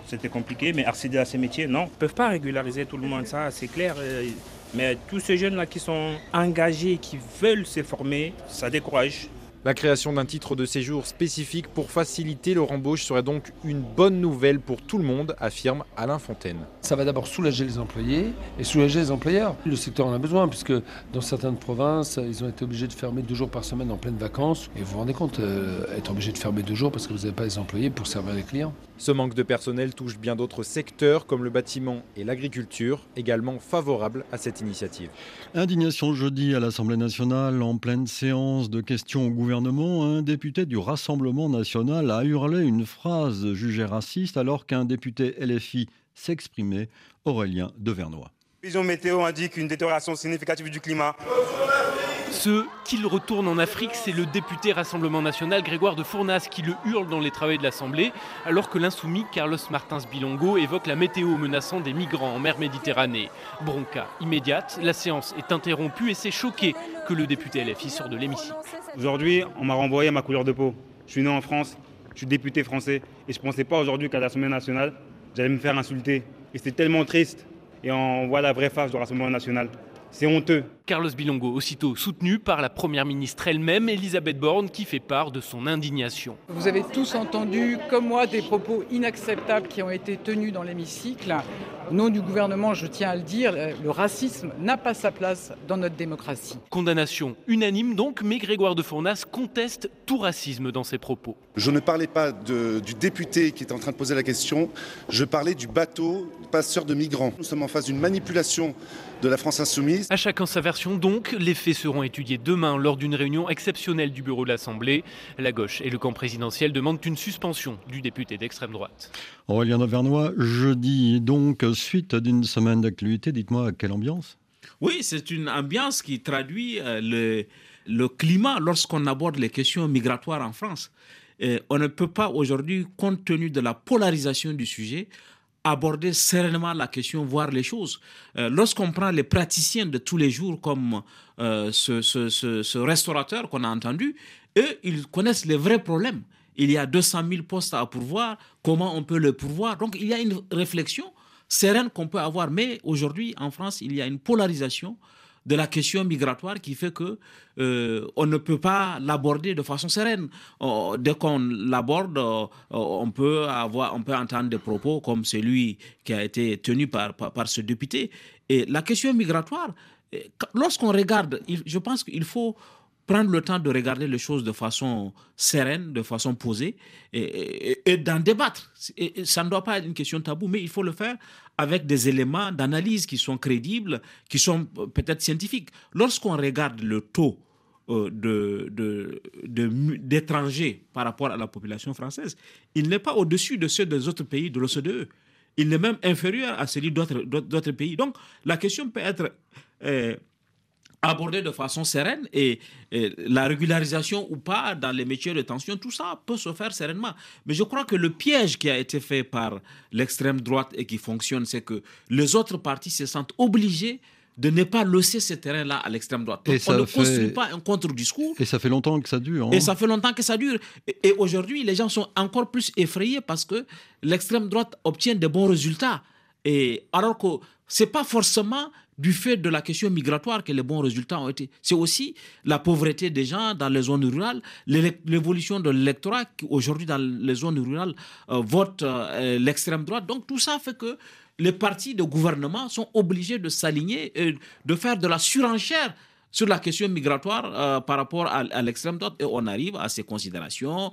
c'était compliqué, mais accéder à ces métiers, non. Ils ne peuvent pas régulariser tout le monde, ça c'est clair. Euh, mais tous ces jeunes-là qui sont engagés, qui veulent se former, ça décourage. La création d'un titre de séjour spécifique pour faciliter leur embauche serait donc une bonne nouvelle pour tout le monde, affirme Alain Fontaine. Ça va d'abord soulager les employés et soulager les employeurs. Le secteur en a besoin puisque dans certaines provinces, ils ont été obligés de fermer deux jours par semaine en pleine vacances. Et vous vous rendez compte, euh, être obligé de fermer deux jours parce que vous n'avez pas les employés pour servir les clients. Ce manque de personnel touche bien d'autres secteurs comme le bâtiment et l'agriculture, également favorables à cette initiative. Indignation jeudi à l'Assemblée nationale en pleine séance de questions au gouvernement un député du Rassemblement national a hurlé une phrase jugée raciste alors qu'un député LFI s'exprimait, Aurélien Devernois. Vision météo indique une détérioration significative du climat. Ce qu'il retourne en Afrique, c'est le député Rassemblement national Grégoire de Fournas qui le hurle dans les travaux de l'Assemblée, alors que l'insoumis Carlos Martins Bilongo évoque la météo menaçant des migrants en mer Méditerranée. Bronca immédiate, la séance est interrompue et c'est choqué que le député LFI sort de l'hémicycle. Aujourd'hui, on m'a renvoyé à ma couleur de peau. Je suis né en France, je suis député français et je ne pensais pas aujourd'hui qu'à l'Assemblée nationale, j'allais me faire insulter. Et c'est tellement triste et on voit la vraie face du Rassemblement national. C'est honteux. Carlos Bilongo, aussitôt soutenu par la Première ministre elle-même, Elisabeth Borne, qui fait part de son indignation. Vous avez tous entendu, comme moi, des propos inacceptables qui ont été tenus dans l'hémicycle. Au nom du gouvernement, je tiens à le dire, le racisme n'a pas sa place dans notre démocratie. Condamnation unanime donc, mais Grégoire de Fournas conteste tout racisme dans ses propos. Je ne parlais pas du député qui est en train de poser la question, je parlais du bateau passeur de migrants. Nous sommes en face d'une manipulation de la France insoumise. À chacun sa version donc, les faits seront étudiés demain lors d'une réunion exceptionnelle du bureau de l'Assemblée. La gauche et le camp présidentiel demandent une suspension du député d'extrême droite. Aurélien Auvernois, jeudi donc, suite d'une semaine d'actualité, dites-moi quelle ambiance? Oui, c'est une ambiance qui traduit euh, le, le climat lorsqu'on aborde les questions migratoires en France. on ne peut pas aujourd'hui, compte tenu de la polarisation du sujet, aborder sereinement la question, voir les choses. Euh, lorsqu'on prend les praticiens de tous les jours comme euh, ce, ce, ce, restaurateur qu'on a entendu, eux, ils connaissent les vrais problèmes. Il y a 200 000 postes à pourvoir, comment on peut le pourvoir? Donc il y a une réflexion sereine qu'on peut avoir. Mais aujourd'hui, en France, il y a une polarisation de la question migratoire qui fait que euh, on ne peut pas l'aborder de façon sereine. Oh, dès qu'on l'aborde, oh, on peut avoir, on peut entendre des propos comme celui qui a été tenu par, par, ce député. Et la question migratoire, lorsqu'on regarde, je pense qu'il faut prendre le temps de regarder les choses de façon sereine, de façon posée, et, d'en débattre. Ça ne doit pas être une question tabou, mais il faut le faire avec des éléments d'analyse qui sont crédibles, qui sont peut-être scientifiques. Lorsqu'on regarde le taux euh, d'étrangers de, par rapport à la population française, il n'est pas au-dessus de ceux des autres pays de l'OCDE. Il est même inférieur à celui d'autres pays. Donc, la question peut être euh, abordée de façon sereine et, la régularisation ou pas dans les métiers de tension, tout ça peut se faire sereinement. Mais je crois que le piège qui a été fait par l'extrême droite et qui fonctionne, c'est que les autres partis se sentent obligés de ne pas laisser ce terrain-là à l'extrême droite. on ne construit pas un contre-discours. Et ça fait longtemps que ça dure. Hein. Et ça fait longtemps que ça dure. Et, aujourd'hui, les gens sont encore plus effrayés parce que l'extrême droite obtient de bons résultats. Et alors que ce n'est pas forcément du fait de la question migratoire que les bons résultats ont été. C'est aussi la pauvreté des gens dans les zones rurales, l'évolution de l'électorat qui aujourd'hui dans les zones rurales euh, vote euh, l'extrême droite. Donc tout ça fait que les partis de gouvernement sont obligés de s'aligner et de faire de la surenchère sur la question migratoire euh, par rapport à, l'extrême droite. Et on arrive à ces considérations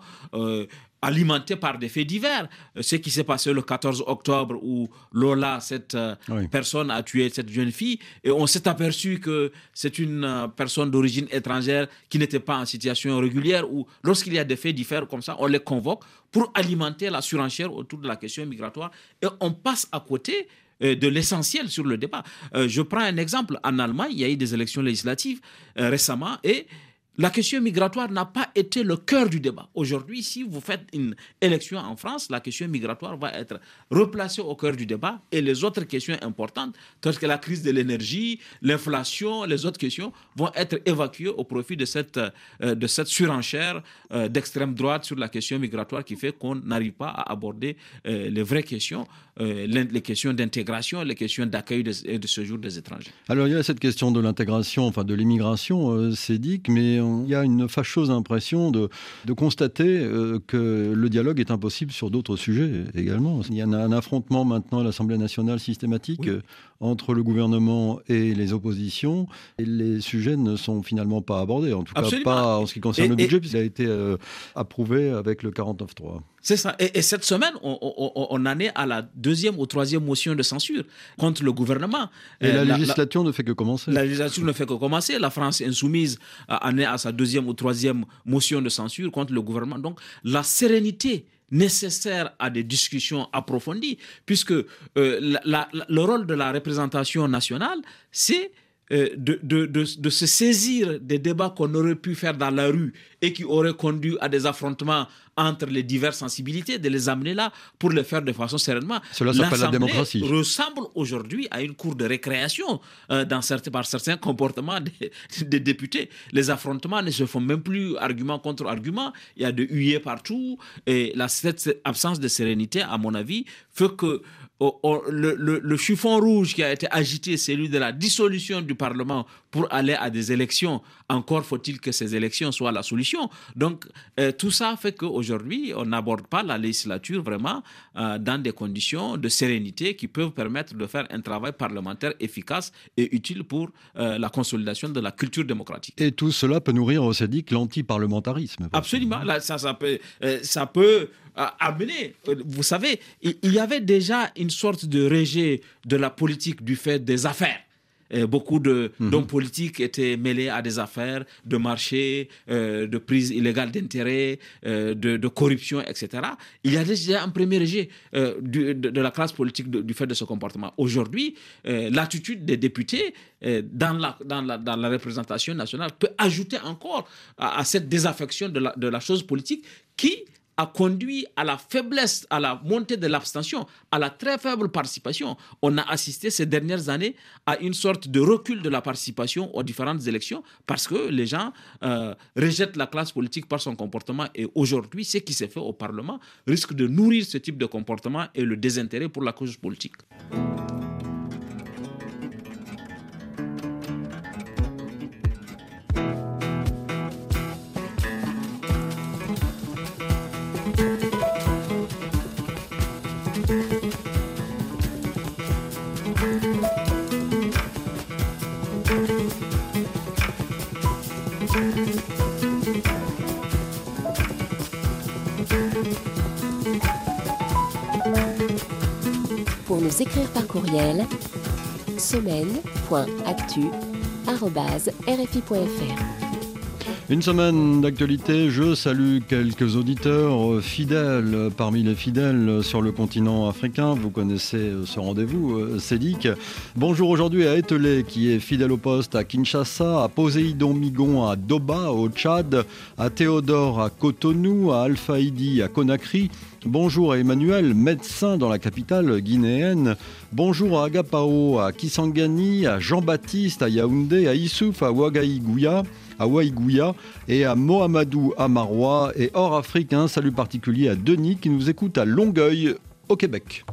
alimenté par des faits divers. Euh, ce qui s'est passé le 14 octobre où Lola, cette euh, personne, a tué cette jeune fille et on s'est aperçu que c'est une euh, personne d'origine étrangère qui n'était pas en situation régulière ou lorsqu'il y a des faits divers comme ça, on les convoque pour alimenter la surenchère autour de la question migratoire et on passe à côté de l'essentiel sur le débat. je prends un exemple. En Allemagne, il y a eu des élections législatives récemment et la question migratoire n'a pas été le cœur du débat. Aujourd'hui, si vous faites une élection en France, la question migratoire va être replacée au cœur du débat et les autres questions importantes, telles que la crise de l'énergie, l'inflation, les autres questions, vont être évacuées au profit de cette, euh, de cette surenchère euh, d'extrême droite sur la question migratoire qui fait qu'on n'arrive pas à aborder euh, les vraies questions, les questions d'intégration, les questions d'accueil et de, séjour des étrangers. Alors il y a cette question de l'intégration, enfin de l'immigration, c'est dit, mais il y a une fâcheuse impression de, de constater euh, que le dialogue est impossible sur d'autres sujets également. Il y a un, affrontement maintenant à l'Assemblée nationale systématique euh, entre le gouvernement et les oppositions, et les sujets ne sont finalement pas abordés, en tout cas pas en ce qui concerne le budget, puisqu'il a été euh, approuvé avec le 49.3. C'est ça. Et, cette semaine, on, en est à la deuxième ou troisième motion de censure contre le gouvernement. Et la, législature ne fait que commencer. La législature ne fait que commencer. La France insoumise en est à sa deuxième ou troisième motion de censure contre le gouvernement. Donc, la sérénité nécessaire à des discussions approfondies, puisque euh, le rôle de la représentation nationale, c'est euh, de, de, de, se saisir des débats qu'on aurait pu faire dans la rue et qui auraient conduit à des affrontements entre les diverses sensibilités, de les amener là pour le faire de façon sereinement. Cela s'appelle la démocratie. ressemble aujourd'hui à une cour de récréation euh, dans certains, par certains comportements des, députés. Les affrontements ne se font même plus argument contre argument. Il y a de huées partout. Et la, cette absence de sérénité, à mon avis, fait que le, chiffon rouge qui a été agité, c'est celui de la dissolution du Parlement pour aller à des élections. Encore faut-il que ces élections soient la solution. Donc, euh, tout ça fait qu'aujourd'hui, on n'aborde pas la législature vraiment euh, dans des conditions de sérénité qui peuvent permettre de faire un travail parlementaire efficace et utile pour euh, la consolidation de la culture démocratique. Et tout cela peut nourrir, on s'est dit, l'anti-parlementarisme. Absolument. Là, ça, ça peut, ça peut amener. Vous savez, il y avait déjà une sorte de rejet de la politique du fait des affaires. beaucoup mhm. d'hommes politiques étaient mêlés à des affaires de marché, euh, de prise illégale d'intérêt, euh, de, corruption, etc. Il y a déjà un premier rejet euh, de, la classe politique du fait de ce comportement. Aujourd'hui, l'attitude des députés dans la, dans, la, dans, la, représentation nationale peut ajouter encore à, cette désaffection de la, de la chose politique qui a conduit à la faiblesse, à la montée de l'abstention, à la très faible participation. On a assisté ces dernières années à une sorte de recul de la participation aux différentes élections parce que les gens euh, rejettent la classe politique par son comportement. Et aujourd'hui, ce qui s'est fait au Parlement risque de nourrir ce type de comportement et le désintérêt pour la cause politique. 'Écrire par courriel semaine.actu.rfi.fr. Une semaine d'actualité, je salue quelques auditeurs fidèles parmi les fidèles sur le continent africain. Vous connaissez ce rendez-vous, Cédic. Bonjour aujourd'hui à Etelé qui est fidèle au poste à Kinshasa, à Poséidon Migon à Doba au Tchad, à Théodore à Cotonou, à Alphaïdi à Conakry, Bonjour à Emmanuel, médecin dans la capitale guinéenne. Bonjour à Agapao, à Kisangani, à Jean-Baptiste, à Yaoundé, à Issouf, à Ouagaïgouya, à Waïgouya et à Mohamedou Amaroua. Et hors Afrique, un salut particulier à Denis qui nous écoute à Longueuil, au Québec.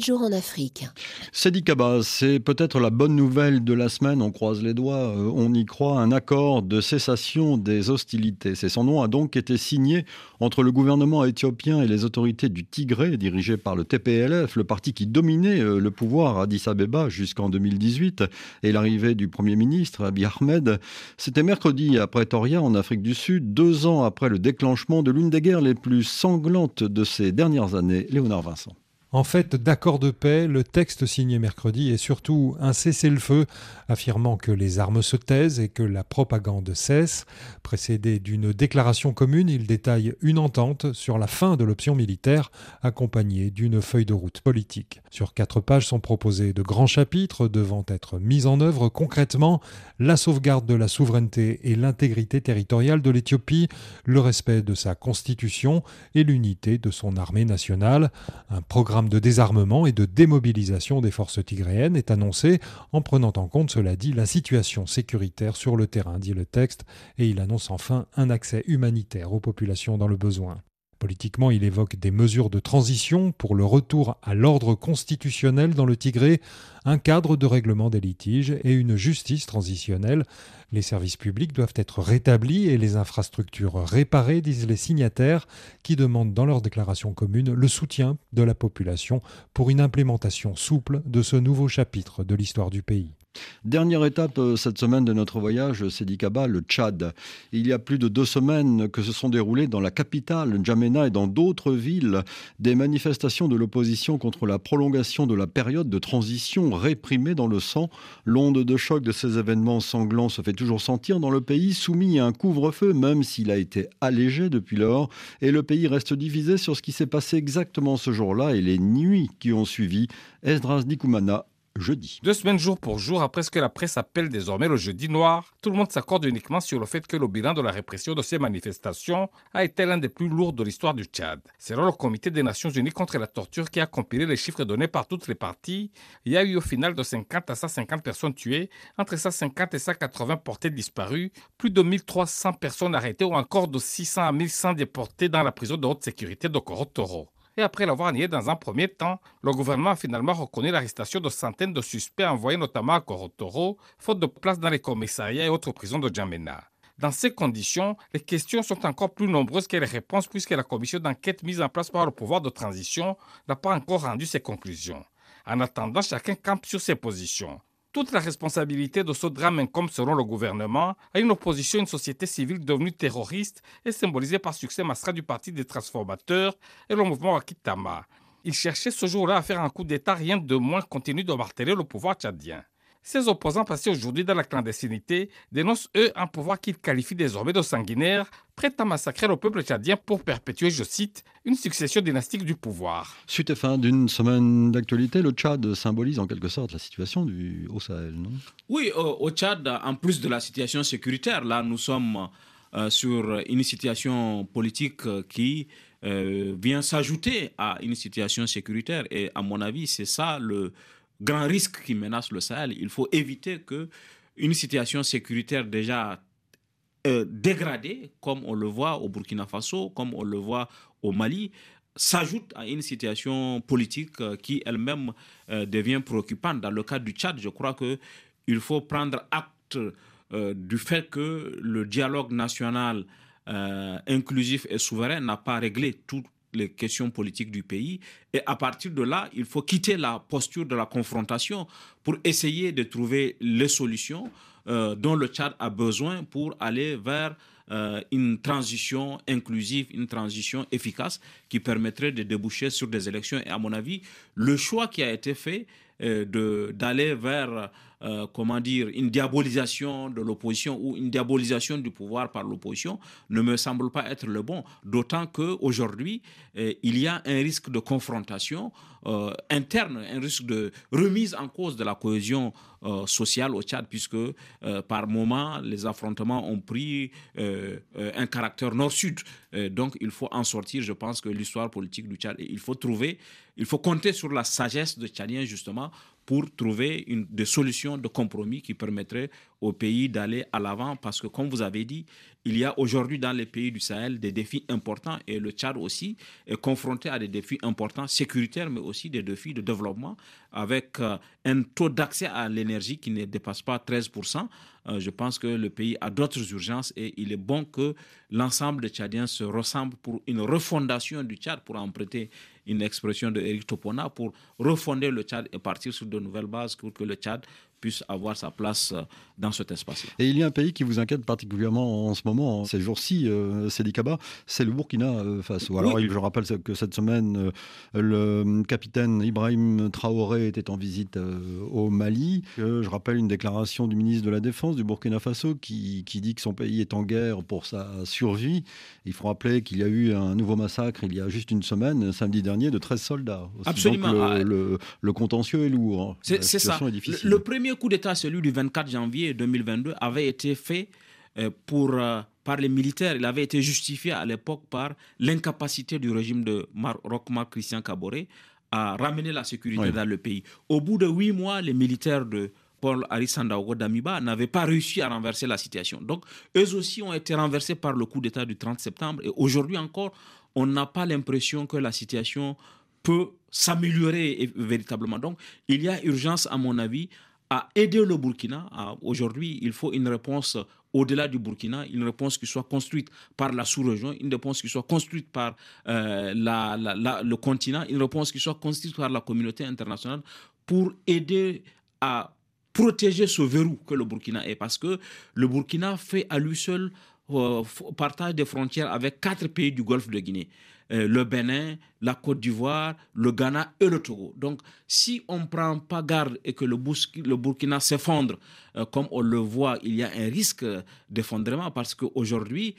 Jours en Afrique. C'est peut-être la bonne nouvelle de la semaine, on croise les doigts, euh, on y croit, un accord de cessation des hostilités. C'est son nom a donc été signé entre le gouvernement éthiopien et les autorités du Tigré, dirigées par le TPLF, le parti qui dominait euh, le pouvoir à Addis Abeba jusqu'en 2018, et l'arrivée du Premier ministre Abiy Ahmed. C'était mercredi à Pretoria, en Afrique du Sud, deux ans après le déclenchement de l'une des guerres les plus sanglantes de ces dernières années. Léonard Vincent. En fait d'accord de paix, le texte signé mercredi est surtout un cessez-le-feu affirmant que les armes se taisent et que la propagande cesse. Précédé d'une déclaration commune, il détaille une entente sur la fin de l'option militaire accompagnée d'une feuille de route politique. Sur quatre pages sont proposés de grands chapitres devant être mis en œuvre concrètement la sauvegarde de la souveraineté et l'intégrité territoriale de l'Éthiopie, le respect de sa constitution et l'unité de son armée nationale. Un programme de désarmement et de démobilisation des forces tigréennes est annoncé en prenant en compte, cela dit, la situation sécuritaire sur le terrain, dit le texte, et il annonce enfin un accès humanitaire aux populations dans le besoin. Politiquement, il évoque des mesures de transition pour le retour à l'ordre constitutionnel dans le Tigré, un cadre de règlement des litiges et une justice transitionnelle. Les services publics doivent être rétablis et les infrastructures réparées, disent les signataires, qui demandent dans leur déclaration commune le soutien de la population pour une implémentation souple de ce nouveau chapitre de l'histoire du pays. Dernière étape euh, cette semaine de notre voyage, c'est Dikaba, le Tchad. Il y a plus de deux semaines que se sont déroulées dans la capitale, N'Djamena, et dans d'autres villes, des manifestations de l'opposition contre la prolongation de la période de transition réprimée dans le sang. L'onde de choc de ces événements sanglants se fait toujours sentir dans le pays, soumis à un couvre-feu, même s'il a été allégé depuis lors, et le pays reste divisé sur ce qui s'est passé exactement ce jour-là et les nuits qui ont suivi. Esdras Dikoumana jeudi. Deux semaines jour pour jour après ce que la presse appelle désormais le jeudi noir, tout le monde s'accorde uniquement sur le fait que le bilan de la répression de ces manifestations a été l'un des plus lourds de l'histoire du Tchad. Selon le Comité des Nations Unies contre la torture qui a compilé les chiffres donnés par toutes les parties, il y a eu au final de 50 à 150 personnes tuées, entre 150 et 180 portées disparues, plus de 1300 personnes arrêtées ou encore de 600 à 1100 déportées dans la prison de haute sécurité de Korotoro et après l'avoir nié dans un premier temps, le gouvernement a finalement reconnu l'arrestation de centaines de suspects envoyés notamment à Korotoro, faute de place dans les commissariats et autres prisons de Djamena. Dans ces conditions, les questions sont encore plus nombreuses que les réponses puisque la commission d'enquête mise en place par le pouvoir de transition n'a pas encore rendu ses conclusions. En attendant, chacun campe sur ses positions. Toute la responsabilité de ce drame incombe, selon le gouvernement, à une opposition, une société civile devenue terroriste et symbolisée par succès Masra du Parti des transformateurs et le mouvement Akitama. Il cherchait ce jour-là à faire un coup d'État, rien de moins continu de marteler le pouvoir tchadien. Ces opposants passés aujourd'hui dans la clandestinité dénoncent eux un pouvoir qu'ils qualifient désormais de sanguinaire, prêt à massacrer le peuple tchadien pour perpétuer, je cite, une succession dynastique du pouvoir. Suite et fin d'une semaine d'actualité, le Tchad symbolise en quelque sorte la situation du, au Sahel, non? Oui, au, Tchad, en plus de la situation sécuritaire, là nous sommes euh, sur une situation politique qui euh, vient s'ajouter à une situation sécuritaire et à mon avis c'est ça le grand risque qui menace le Sahel. Il faut éviter que une situation sécuritaire déjà euh, dégradée, comme on le voit au Burkina Faso, comme on le voit au Mali, s'ajoute à une situation politique euh, qui elle-même euh, devient préoccupante. Dans le cas du Tchad, je crois qu'il faut prendre acte du fait que le dialogue national inclusif et souverain n'a pas réglé tout les questions politiques du pays. Et à partir de là, il faut quitter la posture de la confrontation pour essayer de trouver les solutions euh, dont le Tchad a besoin pour aller vers euh, une transition inclusive, une transition efficace qui permettrait de déboucher sur des élections. Et à mon avis, le choix qui a été fait euh, d'aller vers euh, comment dire, une diabolisation de l'opposition ou une diabolisation du pouvoir par l'opposition ne me semble pas être le bon. D'autant qu'aujourd'hui, euh, il y a un risque de confrontation euh, interne, un risque de remise en cause de la cohésion sociale au Tchad, puisque par moment, les affrontements ont pris un caractère nord-sud. donc, il faut en sortir. Je pense que l'histoire politique du Tchad, il faut trouver, il faut compter sur la sagesse de Tchadiens, justement, pour trouver une, des solutions de compromis qui permettraient au pays d'aller à l'avant. Parce que, comme vous avez dit, il y a aujourd'hui dans les pays du Sahel des défis importants et le Tchad aussi est confronté à des défis importants sécuritaires, mais aussi des défis de développement avec euh, un taux d'accès à l'énergie qui ne dépasse pas 13%. Euh, je pense que le pays a d'autres urgences et il est bon que l'ensemble des Tchadiens se ressemblent pour une refondation du Tchad, pour emprunter une expression de Topona, pour refonder le Tchad et partir sur de nouvelles bases pour que le Tchad puisse avoir sa place dans cet espace-là. Et il y a un pays qui vous inquiète particulièrement en ce moment, ces jours-ci, euh, Kaba, c'est le Burkina Faso. Alors, je rappelle que cette semaine, le capitaine Ibrahim Traoré était en visite au Mali. je rappelle une déclaration du ministre de la Défense du Burkina Faso qui, qui dit que son pays est en guerre pour sa survie. Il faut rappeler qu'il y a eu un nouveau massacre il y a juste une semaine, samedi dernier, de 13 soldats. Absolument. Donc ah, le, le, contentieux est lourd. Hein. C'est ça. le, premier coup d'État, celui du 24 janvier 2022, avait été fait euh, pour, euh, par les militaires. Il avait été justifié à l'époque par l'incapacité du régime de Mar Roch Christian Caboret à ramener la sécurité dans le pays. Au bout de huit mois, les militaires de Paul Arisandaogo Damiba n'avaient pas réussi à renverser la situation. Donc, eux aussi ont été renversés par le coup d'État du 30 septembre. Et aujourd'hui encore, on n'a pas l'impression que la situation peut s'améliorer véritablement. Donc, il y a urgence, à mon avis, à aider le Burkina. Aujourd'hui, il faut une réponse au-delà du Burkina, une réponse qui soit construite par la sous-région, une réponse qui soit construite par euh, le continent, une réponse qui soit construite par la communauté internationale pour aider à protéger ce verrou que le Burkina est. Parce que le Burkina fait à lui seul euh, partage des frontières avec quatre pays du Golfe de Guinée. Euh, le Bénin, la Côte d'Ivoire, le Ghana et le Togo. Donc, si on ne prend pas garde et que le, Burkina s'effondre, euh, comme on le voit, il y a un risque d'effondrement parce qu'aujourd'hui,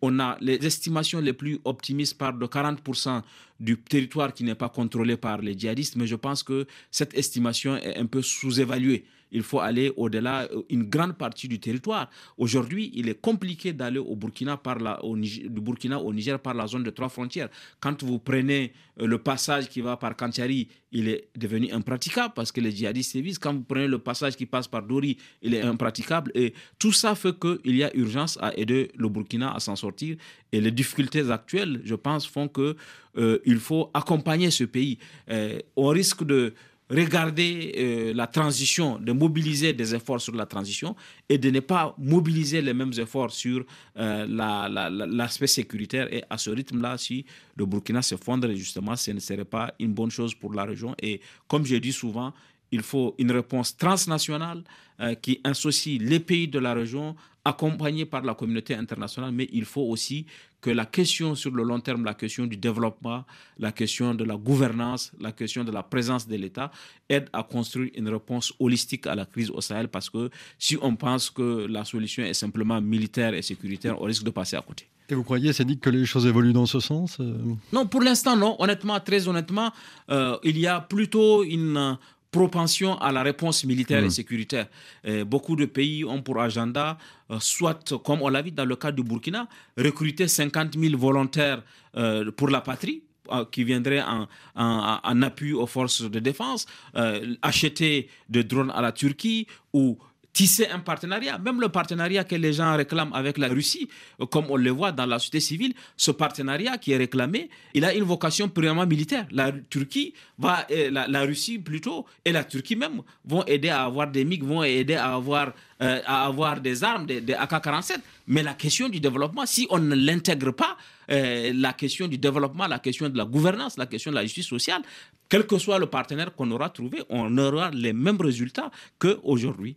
on a les estimations les plus optimistes parlent de 40% du territoire qui n'est pas contrôlé par les djihadistes, mais je pense que cette estimation est un peu sous-évaluée il faut aller au-delà, euh, une grande partie du territoire. Aujourd'hui, il est compliqué d'aller au Burkina par la, au du Burkina au Niger par la zone de trois frontières. Quand vous prenez euh, le passage qui va par Kantiari, il est devenu impraticable parce que les djihadistes sévissent. Quand vous prenez le passage qui passe par Dori, il est impraticable. Et tout ça fait qu'il y a urgence à aider le Burkina à s'en sortir. Et les difficultés actuelles, je pense, font qu'il euh, faut accompagner ce pays. au risque de regarder euh, la transition, de mobiliser des efforts sur la transition et de ne pas mobiliser les mêmes efforts sur euh, l'aspect sécuritaire. Et à ce rythme-là, si le Burkina s'effondre, justement, ce ne serait pas une bonne chose pour la région. Et comme je dis souvent, il faut une réponse transnationale euh, qui associe les pays de la région, accompagnés par la communauté internationale, mais il faut aussi que la question sur le long terme, la question du développement, la question de la gouvernance, la question de la présence de l'État aide à construire une réponse holistique à la crise au Sahel parce que si on pense que la solution est simplement militaire et sécuritaire, on risque de passer à côté. Et vous croyez, c'est dit que les choses évoluent dans ce sens euh? Non, pour l'instant, non. Honnêtement, très honnêtement, euh, il y a plutôt une propension à la réponse militaire et hmm. sécuritaire. beaucoup de pays ont pour agenda, euh, soit comme on l'a vu dans le cas du Burkina, recruter 50 000 volontaires euh, pour la patrie euh, qui viendraient en, en, appui aux forces de défense, acheter des drones à la Turquie ou tisser un partenariat, même le partenariat que les gens réclament avec la Russie, euh, comme on le voit dans la société civile, ce partenariat qui est réclamé, il a une vocation purement militaire. La Turquie va, euh, la, Russie plutôt, et la Turquie même vont aider à avoir des MiG, vont aider à avoir, euh, à avoir des armes, des, des AK-47. Mais la question du développement, si on ne l'intègre pas, la question du développement, la question de la gouvernance, la question de la justice sociale, quel que soit le partenaire qu'on aura trouvé, on aura les mêmes résultats qu'aujourd'hui.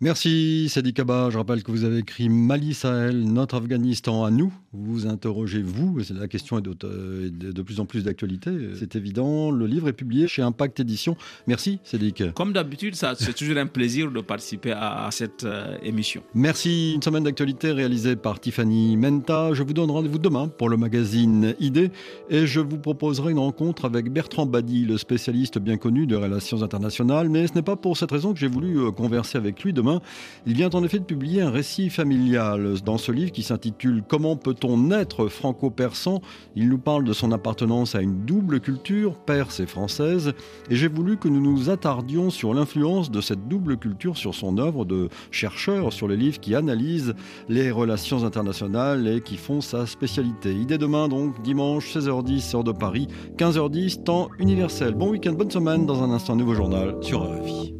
Merci Sadi Kaba. Je rappelle que vous avez écrit Mali Sahel, notre Afghanistan à nous. Vous interrogez vous, la question est de, de, plus en plus d'actualité. C'est évident. Le livre est publié chez Impact Édition. Merci Cédric. Comme d'habitude, c'est toujours un plaisir de participer à, cette euh, émission. Merci. Une semaine d'actualité réalisée par Tiffany Menta. Je vous donne rendez-vous demain pour le magazine Idée et je vous proposerai une rencontre avec Bertrand Badi, le spécialiste bien connu de relations internationales. Mais ce n'est pas pour cette raison que j'ai voulu euh, converser avec lui demain il vient en effet de publier un récit familial dans ce livre qui s'intitule Comment peut-on naître franco-persan? Il nous parle de son appartenance à une double culture, perse et française, et j'ai voulu que nous nous attardions sur l'influence de cette double culture sur son œuvre de chercheur, sur les livres qui analysent les relations internationales et qui font sa spécialité. Idée demain donc, dimanche 16h10, heure de Paris, 15h10, temps universel. Bon week-end, bonne semaine, dans un instant, nouveau journal sur RFI.